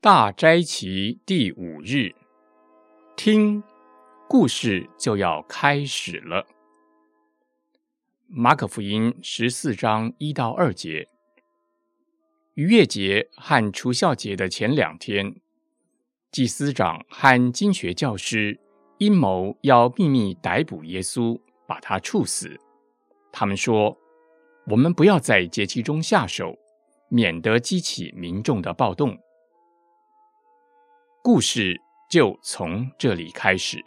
大斋期第五日，听故事就要开始了。马可福音十四章一到二节，逾越节和除孝节的前两天，祭司长和经学教师阴谋要秘密逮捕耶稣，把他处死。他们说：“我们不要在节期中下手，免得激起民众的暴动。”故事就从这里开始。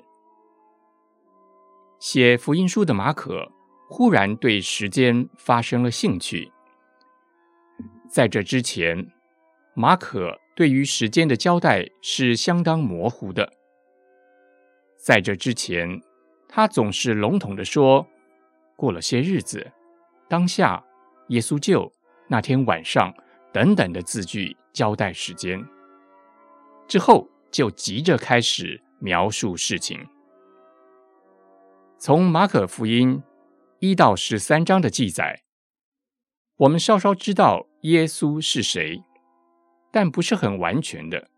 写福音书的马可忽然对时间发生了兴趣。在这之前，马可对于时间的交代是相当模糊的。在这之前，他总是笼统的说：“过了些日子，当下，耶稣就那天晚上等等的字句交代时间。”之后就急着开始描述事情。从马可福音一到十三章的记载，我们稍稍知道耶稣是谁，但不是很完全的，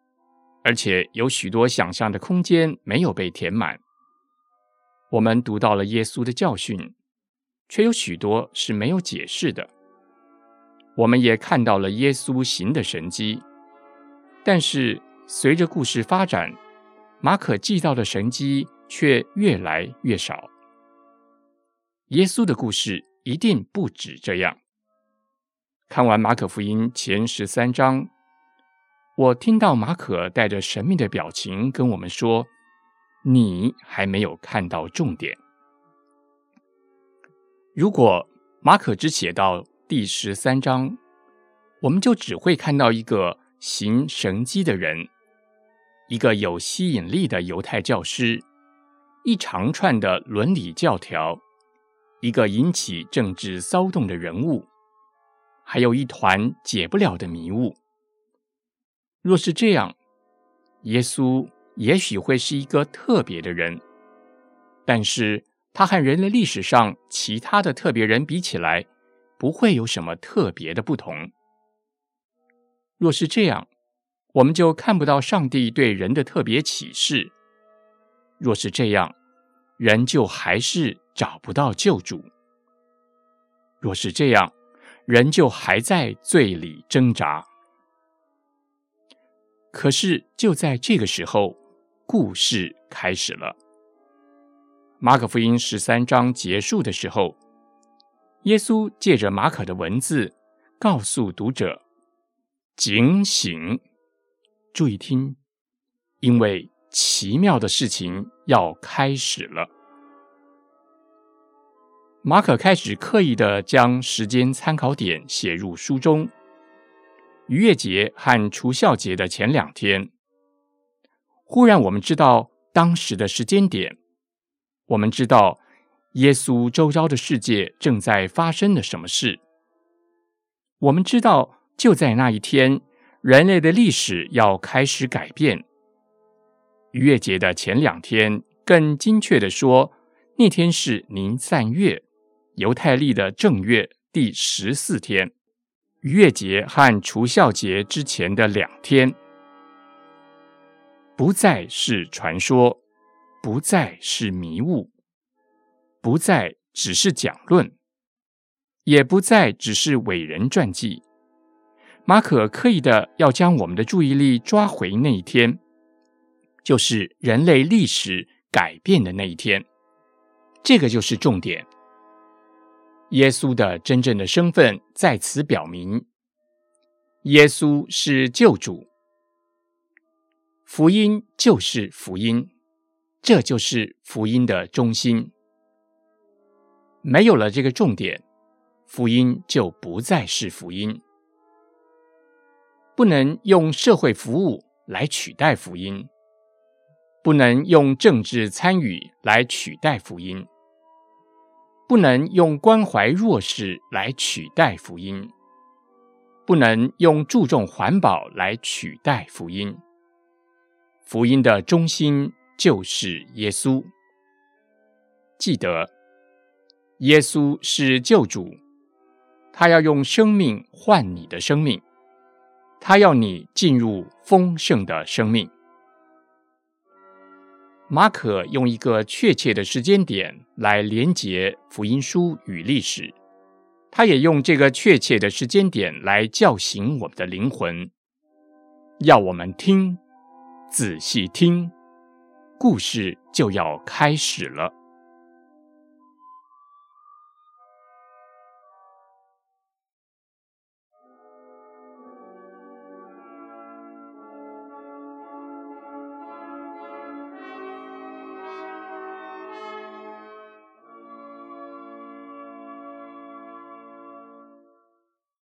而且有许多想象的空间没有被填满。我们读到了耶稣的教训，却有许多是没有解释的。我们也看到了耶稣行的神迹，但是。随着故事发展，马可记到的神迹却越来越少。耶稣的故事一定不止这样。看完马可福音前十三章，我听到马可带着神秘的表情跟我们说：“你还没有看到重点。”如果马可只写到第十三章，我们就只会看到一个行神迹的人。一个有吸引力的犹太教师，一长串的伦理教条，一个引起政治骚动的人物，还有一团解不了的迷雾。若是这样，耶稣也许会是一个特别的人，但是他和人类历史上其他的特别人比起来，不会有什么特别的不同。若是这样，我们就看不到上帝对人的特别启示。若是这样，人就还是找不到救主。若是这样，人就还在罪里挣扎。可是就在这个时候，故事开始了。马可福音十三章结束的时候，耶稣借着马可的文字，告诉读者：“警醒。”注意听，因为奇妙的事情要开始了。马可开始刻意的将时间参考点写入书中。逾越节和除孝节的前两天，忽然我们知道当时的时间点，我们知道耶稣周遭的世界正在发生了什么事，我们知道就在那一天。人类的历史要开始改变。逾越节的前两天，更精确的说，那天是宁散月，犹太历的正月第十四天。逾越节和除孝节之前的两天，不再是传说，不再是迷雾，不再只是讲论，也不再只是伟人传记。马可刻意的要将我们的注意力抓回那一天，就是人类历史改变的那一天。这个就是重点。耶稣的真正的身份在此表明：耶稣是救主，福音就是福音，这就是福音的中心。没有了这个重点，福音就不再是福音。不能用社会服务来取代福音，不能用政治参与来取代福音，不能用关怀弱势来取代福音，不能用注重环保来取代福音。福音的中心就是耶稣。记得，耶稣是救主，他要用生命换你的生命。他要你进入丰盛的生命。马可用一个确切的时间点来连接福音书与历史，他也用这个确切的时间点来叫醒我们的灵魂，要我们听，仔细听，故事就要开始了。